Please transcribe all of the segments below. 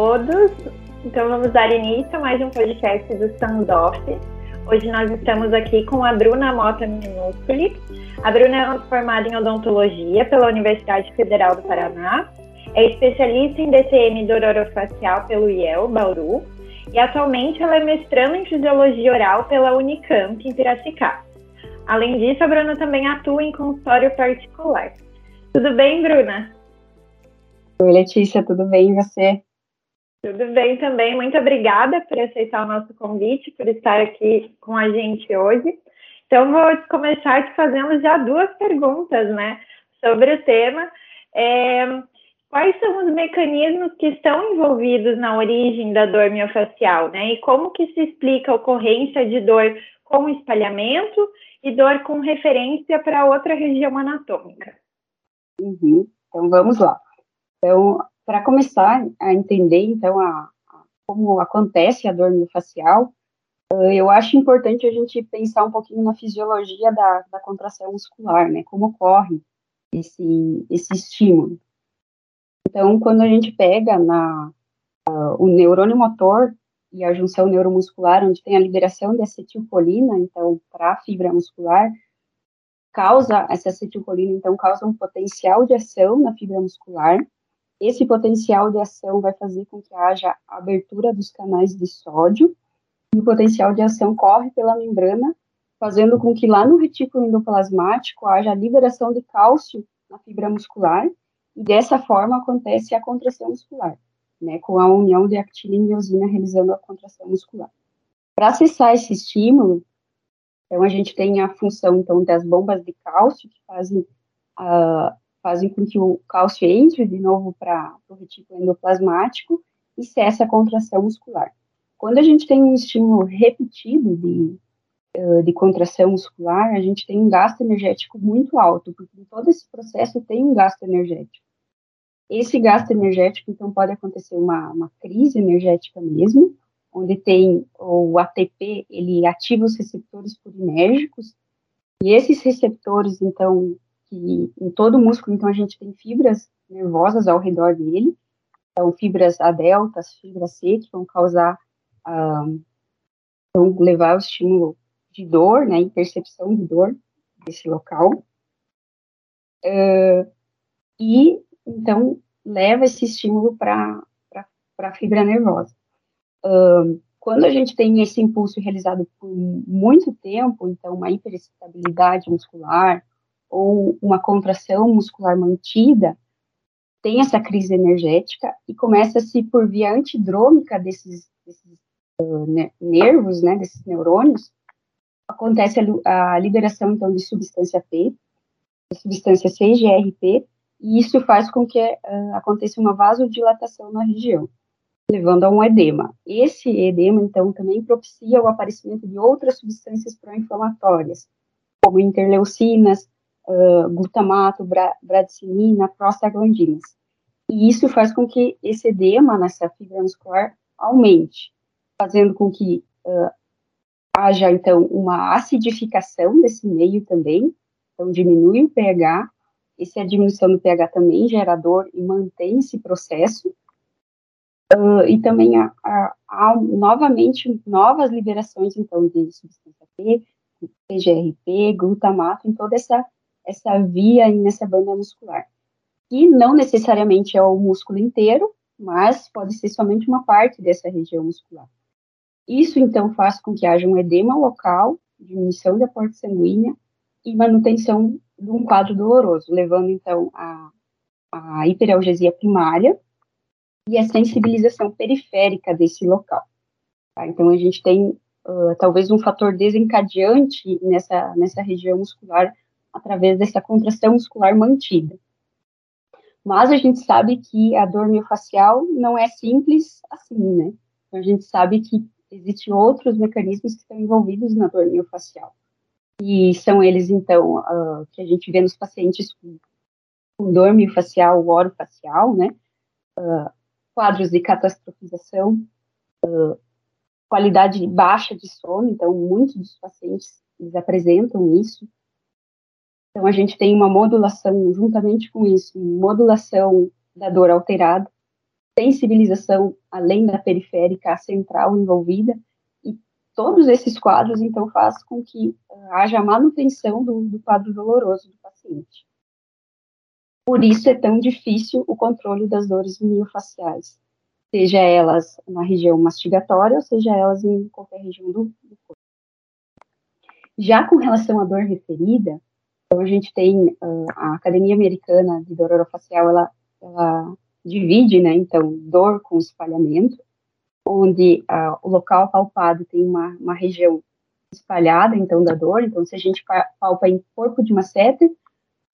todos. Então vamos dar início a mais um podcast do Standoff. Hoje nós estamos aqui com a Bruna Mota Minúsculi. A Bruna é formada em odontologia pela Universidade Federal do Paraná, é especialista em DTM dororofacial pelo IEL, Bauru, e atualmente ela é mestrando em fisiologia oral pela Unicamp, em Piracicaba. Além disso, a Bruna também atua em consultório particular. Tudo bem, Bruna? Oi, Letícia, tudo bem e você? Tudo bem também. Muito obrigada por aceitar o nosso convite, por estar aqui com a gente hoje. Então, vou começar te fazendo já duas perguntas, né, sobre o tema. É, quais são os mecanismos que estão envolvidos na origem da dor miofacial, né? E como que se explica a ocorrência de dor com espalhamento e dor com referência para outra região anatômica? Uhum. Então, vamos lá. Então, para começar a entender, então, a, a, como acontece a dor miofascial, uh, eu acho importante a gente pensar um pouquinho na fisiologia da, da contração muscular, né? Como ocorre esse, esse estímulo. Então, quando a gente pega na, uh, o neurônio motor e a junção neuromuscular, onde tem a liberação de acetilcolina, então, para a fibra muscular, causa, essa acetilcolina, então, causa um potencial de ação na fibra muscular, esse potencial de ação vai fazer com que haja abertura dos canais de sódio, e o potencial de ação corre pela membrana, fazendo com que lá no retículo endoplasmático haja liberação de cálcio na fibra muscular, e dessa forma acontece a contração muscular, né, com a união de actina e miosina realizando a contração muscular. Para acessar esse estímulo, então a gente tem a função então das bombas de cálcio que fazem a, fazem com que o cálcio entre de novo para o retículo endoplasmático e cesse a contração muscular. Quando a gente tem um estímulo repetido de, de contração muscular, a gente tem um gasto energético muito alto, porque todo esse processo tem um gasto energético. Esse gasto energético, então, pode acontecer uma, uma crise energética mesmo, onde tem o ATP, ele ativa os receptores purinérgicos, e esses receptores, então, que em todo o músculo, então, a gente tem fibras nervosas ao redor dele, então, fibras A deltas, fibras C, que vão causar, ah, vão levar o estímulo de dor, né, percepção de dor desse local, uh, e, então, leva esse estímulo para a fibra nervosa. Uh, quando a gente tem esse impulso realizado por muito tempo, então, uma hiperestabilidade muscular, ou uma contração muscular mantida, tem essa crise energética e começa-se por via antidrômica desses, desses uh, nervos, né, desses neurônios, acontece a, a, liberação, então, de substância P, substância CGRP, e isso faz com que uh, aconteça uma vasodilatação na região, levando a um edema. Esse edema, então, também propicia o aparecimento de outras substâncias pró-inflamatórias, como interleucinas, glutamato, bra bradicinina, prostaglandinas. E isso faz com que esse edema nessa fibra muscular aumente, fazendo com que uh, haja, então, uma acidificação desse meio também, então diminui o pH, essa diminuição do pH também gera dor e mantém esse processo, uh, e também há, há, há, novamente novas liberações, então, de substância P, PGRP, glutamato, em toda essa essa via nessa banda muscular. E não necessariamente é o músculo inteiro, mas pode ser somente uma parte dessa região muscular. Isso, então, faz com que haja um edema local, diminuição da porta sanguínea e manutenção de um quadro doloroso, levando, então, a, a hiperalgesia primária e a sensibilização periférica desse local. Tá? Então, a gente tem, uh, talvez, um fator desencadeante nessa, nessa região muscular através dessa contração muscular mantida. Mas a gente sabe que a dor miofascial não é simples assim, né? A gente sabe que existem outros mecanismos que estão envolvidos na dor miofascial. E são eles, então, uh, que a gente vê nos pacientes com, com dor miofascial, orofacial, né? Uh, quadros de catastrofização, uh, qualidade baixa de sono, então, muitos dos pacientes eles apresentam isso, então, a gente tem uma modulação, juntamente com isso, modulação da dor alterada, sensibilização além da periférica, central envolvida, e todos esses quadros, então, faz com que uh, haja manutenção do, do quadro doloroso do paciente. Por isso é tão difícil o controle das dores miofaciais, seja elas na região mastigatória ou seja elas em qualquer região do, do corpo. Já com relação à dor referida, então a gente tem uh, a Academia Americana de Dor Orofacial, ela, ela divide, né, então, dor com espalhamento, onde uh, o local palpado tem uma, uma região espalhada, então, da dor, então, se a gente palpa em corpo de masseter,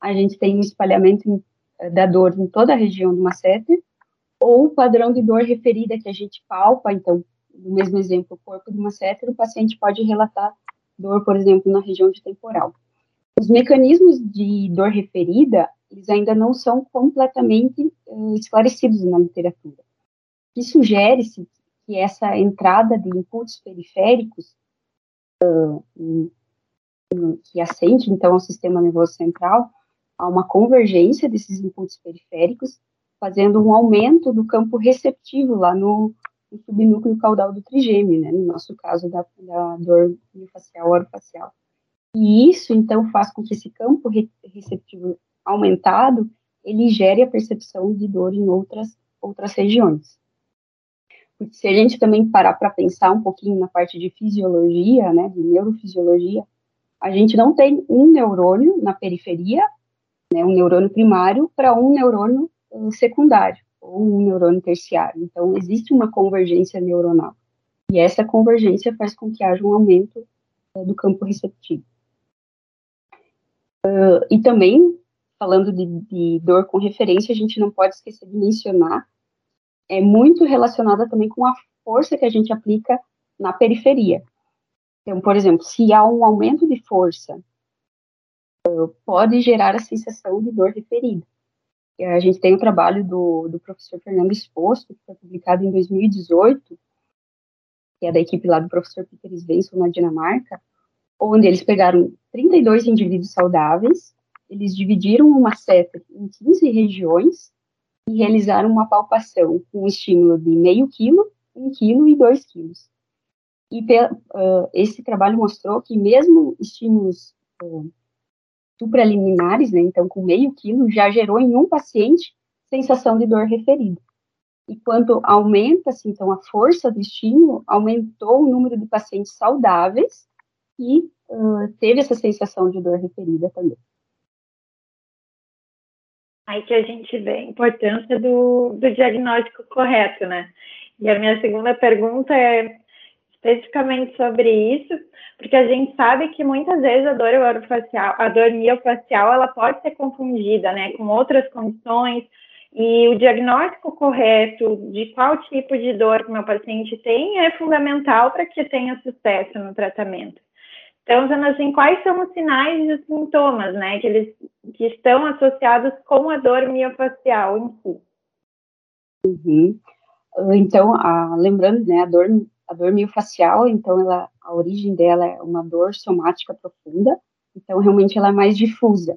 a gente tem um espalhamento em, eh, da dor em toda a região do masseter, ou o padrão de dor referida que a gente palpa, então, no mesmo exemplo, o corpo de masseter, o paciente pode relatar dor, por exemplo, na região de temporal. Os mecanismos de dor referida, eles ainda não são completamente uh, esclarecidos na literatura. E sugere-se que essa entrada de inputs periféricos, uh, que assente, então, ao sistema nervoso central, há uma convergência desses inputs periféricos, fazendo um aumento do campo receptivo lá no, no subnúcleo caudal do trigêmeo, né, no nosso caso da, da dor miofascial orofacial. E isso, então, faz com que esse campo receptivo aumentado, ele gere a percepção de dor em outras, outras regiões. Porque se a gente também parar para pensar um pouquinho na parte de fisiologia, né, de neurofisiologia, a gente não tem um neurônio na periferia, né, um neurônio primário, para um neurônio uh, secundário, ou um neurônio terciário. Então, existe uma convergência neuronal. E essa convergência faz com que haja um aumento uh, do campo receptivo. Uh, e também, falando de, de, dor com referência, a gente não pode esquecer de mencionar, é muito relacionada também com a força que a gente aplica na periferia. Então, por exemplo, se há um aumento de força, uh, pode gerar a sensação de dor referida. A gente tem o um trabalho do, do professor Fernando Exposto, que foi publicado em 2018, que é da equipe lá do professor Peter Svensson, na Dinamarca, onde eles pegaram 32 indivíduos saudáveis, eles dividiram uma seta em 15 regiões e realizaram uma palpação com um estímulo de meio quilo, um quilo e dois quilos. E uh, esse trabalho mostrou que mesmo estímulos uh, supraliminares, né, então com meio quilo, já gerou em um paciente sensação de dor referida. E quando aumenta-se, então, a força do estímulo, aumentou o número de pacientes saudáveis e uh, teve essa sensação de dor referida também. Aí que a gente vê a importância do, do diagnóstico correto, né? E a minha segunda pergunta é especificamente sobre isso, porque a gente sabe que muitas vezes a dor orofacial, a dor miofacial, ela pode ser confundida, né, com outras condições, e o diagnóstico correto de qual tipo de dor que meu paciente tem é fundamental para que tenha sucesso no tratamento. Então, assim, quais são os sinais e os sintomas, né, que eles que estão associados com a dor miofacial em si? Uhum. Então, a, lembrando, né, a dor, a dor miofacial, então, ela, a origem dela é uma dor somática profunda, então, realmente, ela é mais difusa.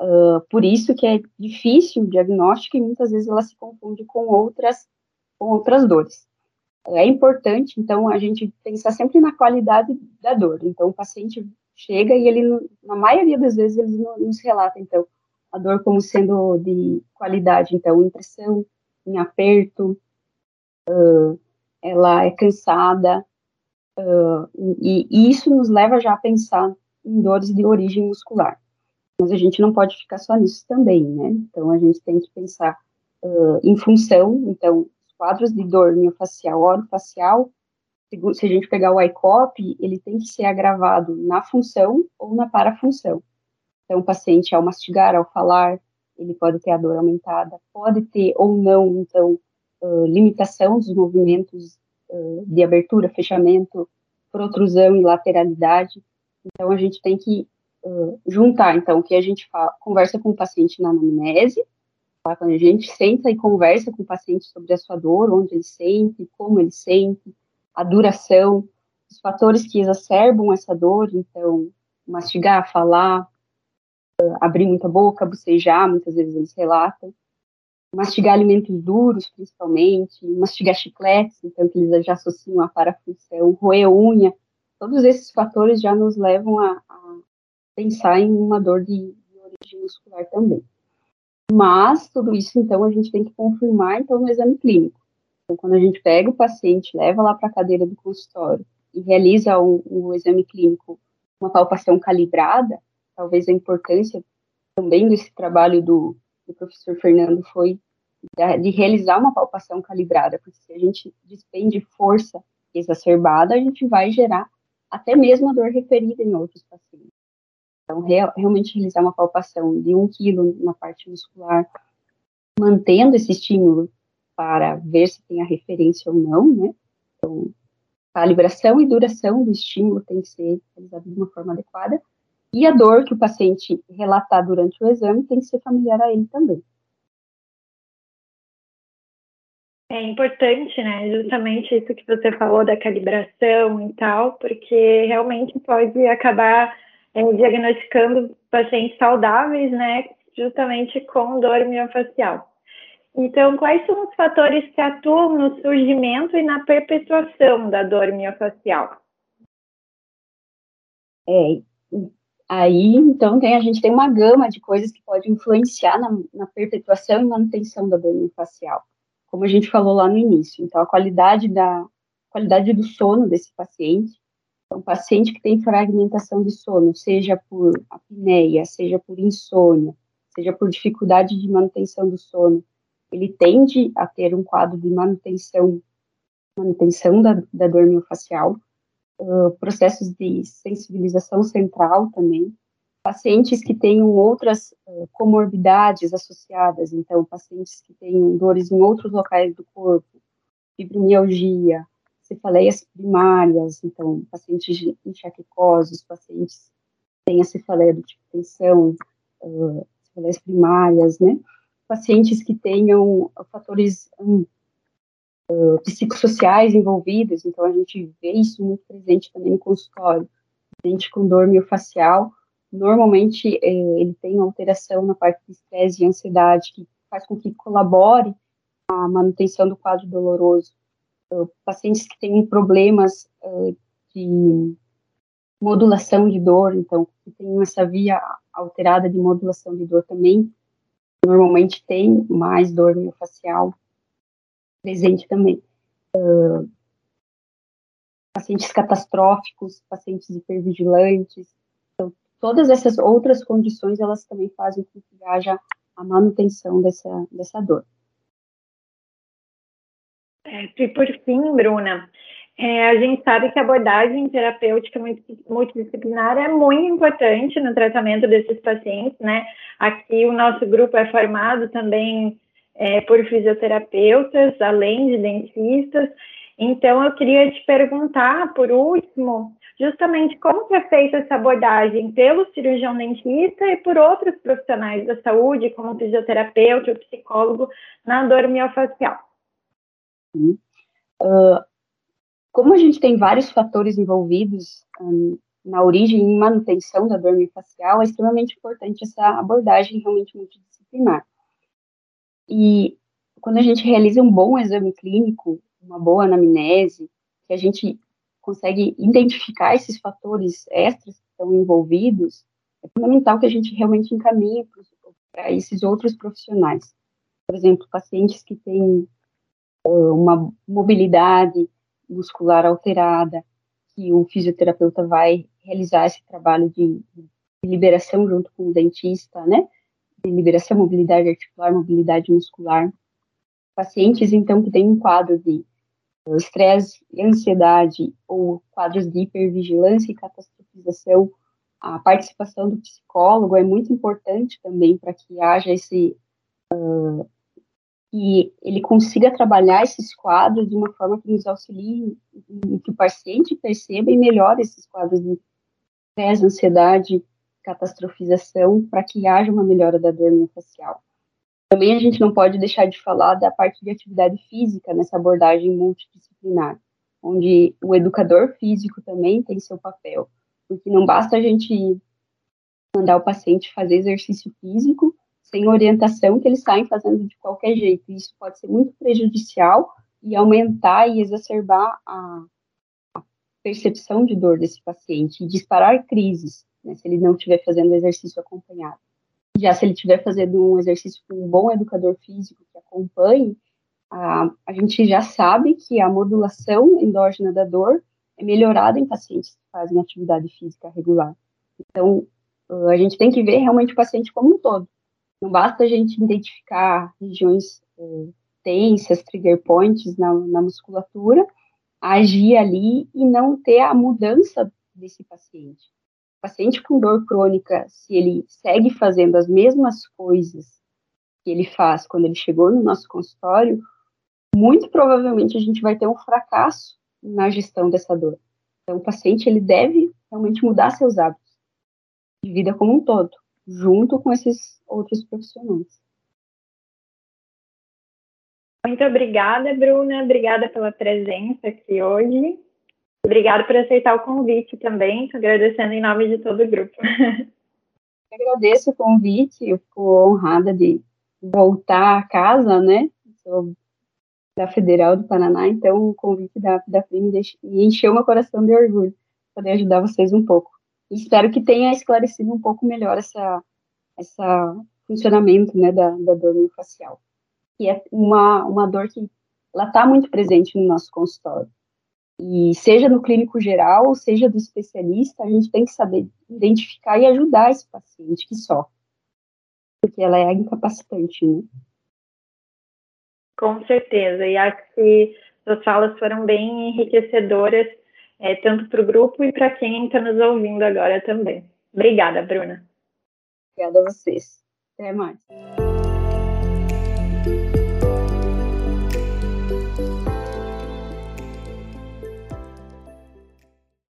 Uh, por isso que é difícil o diagnóstico e muitas vezes ela se confunde com outras, com outras dores é importante, então, a gente pensar sempre na qualidade da dor. Então, o paciente chega e ele, na maioria das vezes, ele nos relata, então, a dor como sendo de qualidade, então, impressão, em aperto, uh, ela é cansada, uh, e, e, isso nos leva já a pensar em dores de origem muscular. Mas a gente não pode ficar só nisso também, né? Então, a gente tem que pensar uh, em função, então, quadros de dor miofacial, orofacial, se a gente pegar o ICOP, ele tem que ser agravado na função ou na parafunção. Então, o paciente, ao mastigar, ao falar, ele pode ter a dor aumentada, pode ter ou não, então, uh, limitação dos movimentos uh, de abertura, fechamento, protrusão e lateralidade. Então, a gente tem que uh, juntar, então, o que a gente fala, conversa com o paciente na anamnese, quando a gente senta e conversa com o paciente sobre a sua dor, onde ele sente, como ele sente, a duração, os fatores que exacerbam essa dor, então, mastigar, falar, abrir muita boca, bocejar, muitas vezes eles relatam. mastigar alimentos duros, principalmente, mastigar chicletes, então que eles já associam a parafunção, roer unha, todos esses fatores já nos levam a, a pensar em uma dor de, de, origem muscular também. Mas tudo isso, então, a gente tem que confirmar, então, no exame clínico. Então, quando a gente pega o paciente, leva lá para a cadeira do consultório e realiza um, um exame clínico, uma palpação calibrada, talvez a importância também desse trabalho do, do professor Fernando foi de realizar uma palpação calibrada, porque se a gente despende força exacerbada, a gente vai gerar até mesmo a dor referida em outros pacientes. Então, real, realmente realizar uma palpação de um quilo na parte muscular, mantendo esse estímulo para ver se tem a referência ou não, né? Então, calibração e duração do estímulo tem que ser realizada de uma forma adequada, e a dor que o paciente relatar durante o exame tem que ser familiar a ele também. É importante, né? Justamente isso que você falou da calibração e tal, porque realmente pode acabar diagnosticando pacientes saudáveis, né? Justamente com dor miofascial. Então, quais são os fatores que atuam no surgimento e na perpetuação da dor miofascial? É, aí, então, tem, a gente tem uma gama de coisas que pode influenciar na, na perpetuação e manutenção da dor miofascial, como a gente falou lá no início. Então, a qualidade da qualidade do sono desse paciente, então, paciente que tem fragmentação de sono, seja por apneia, seja por insônia, seja por dificuldade de manutenção do sono, ele tende a ter um quadro de manutenção, manutenção da, da dor miofascial, uh, processos de sensibilização central também, pacientes que tenham outras uh, comorbidades associadas, então, pacientes que tenham dores em outros locais do corpo, fibromialgia, cefaleias primárias, então, pacientes enxaquecosos, pacientes que têm a cefaleia do tipo tensão, uh, cefaleias primárias, né, pacientes que tenham fatores um, uh, psicossociais envolvidos, então a gente vê isso muito presente também no consultório. Paciente com dor miofascial, normalmente eh, ele tem alteração na parte de estresse e ansiedade, que faz com que colabore a manutenção do quadro doloroso. Uh, pacientes que têm problemas uh, de modulação de dor, então, que tem essa via alterada de modulação de dor também, normalmente tem mais dor miofascial presente também. Uh, pacientes catastróficos, pacientes hipervigilantes, então, todas essas outras condições, elas também fazem com que haja a manutenção dessa, dessa dor. É, e por fim, Bruna, é, a gente sabe que a abordagem terapêutica multidisciplinar é muito importante no tratamento desses pacientes, né? Aqui o nosso grupo é formado também é, por fisioterapeutas, além de dentistas. Então, eu queria te perguntar, por último, justamente como é feita essa abordagem pelo cirurgião dentista e por outros profissionais da saúde, como fisioterapeuta ou psicólogo, na dor miofascial. Uh, como a gente tem vários fatores envolvidos um, na origem e manutenção da dor miofascial, é extremamente importante essa abordagem realmente multidisciplinar. E quando a gente realiza um bom exame clínico, uma boa anamnese, que a gente consegue identificar esses fatores extras que estão envolvidos, é fundamental que a gente realmente encaminhe para esses outros profissionais. Por exemplo, pacientes que têm uma mobilidade muscular alterada, que o fisioterapeuta vai realizar esse trabalho de, de liberação junto com o dentista, né? De liberação, mobilidade articular, mobilidade muscular. Pacientes, então, que têm um quadro de estresse ansiedade ou quadros de hipervigilância e catastrofização, a participação do psicólogo é muito importante também para que haja esse uh, que ele consiga trabalhar esses quadros de uma forma que nos auxilie, que o paciente perceba e melhore esses quadros de estresse, ansiedade, catastrofização, para que haja uma melhora da dor miofascial. Também a gente não pode deixar de falar da parte de atividade física nessa abordagem multidisciplinar, onde o educador físico também tem seu papel, porque não basta a gente mandar o paciente fazer exercício físico sem orientação que eles saem fazendo de qualquer jeito. Isso pode ser muito prejudicial e aumentar e exacerbar a, a percepção de dor desse paciente e disparar crises, né, se ele não estiver fazendo exercício acompanhado. Já se ele estiver fazendo um exercício com um bom educador físico que acompanhe, a, a gente já sabe que a modulação endógena da dor é melhorada em pacientes que fazem atividade física regular. Então, a gente tem que ver realmente o paciente como um todo. Não basta a gente identificar regiões é, tensas, trigger points na, na musculatura, agir ali e não ter a mudança desse paciente. O paciente com dor crônica, se ele segue fazendo as mesmas coisas que ele faz quando ele chegou no nosso consultório, muito provavelmente a gente vai ter um fracasso na gestão dessa dor. Então, o paciente ele deve realmente mudar seus hábitos de vida como um todo, junto com esses outros profissionais. Muito obrigada, Bruna. Obrigada pela presença aqui hoje. Obrigada por aceitar o convite também. Estou agradecendo em nome de todo o grupo. Eu agradeço o convite. Eu fico honrada de voltar a casa, né? Sou da Federal do Paraná, então o convite da, da FRI me, me encheu meu coração de orgulho poder ajudar vocês um pouco. Espero que tenha esclarecido um pouco melhor essa, essa funcionamento né, da, da dor miofascial, que é uma, uma dor que ela está muito presente no nosso consultório. E seja no clínico geral, seja do especialista, a gente tem que saber identificar e ajudar esse paciente que sofre, porque ela é incapacitante, né? Com certeza, e acho que suas falas foram bem enriquecedoras, é, tanto para o grupo e para quem está nos ouvindo agora também. Obrigada, Bruna. Obrigada a vocês. Até mais.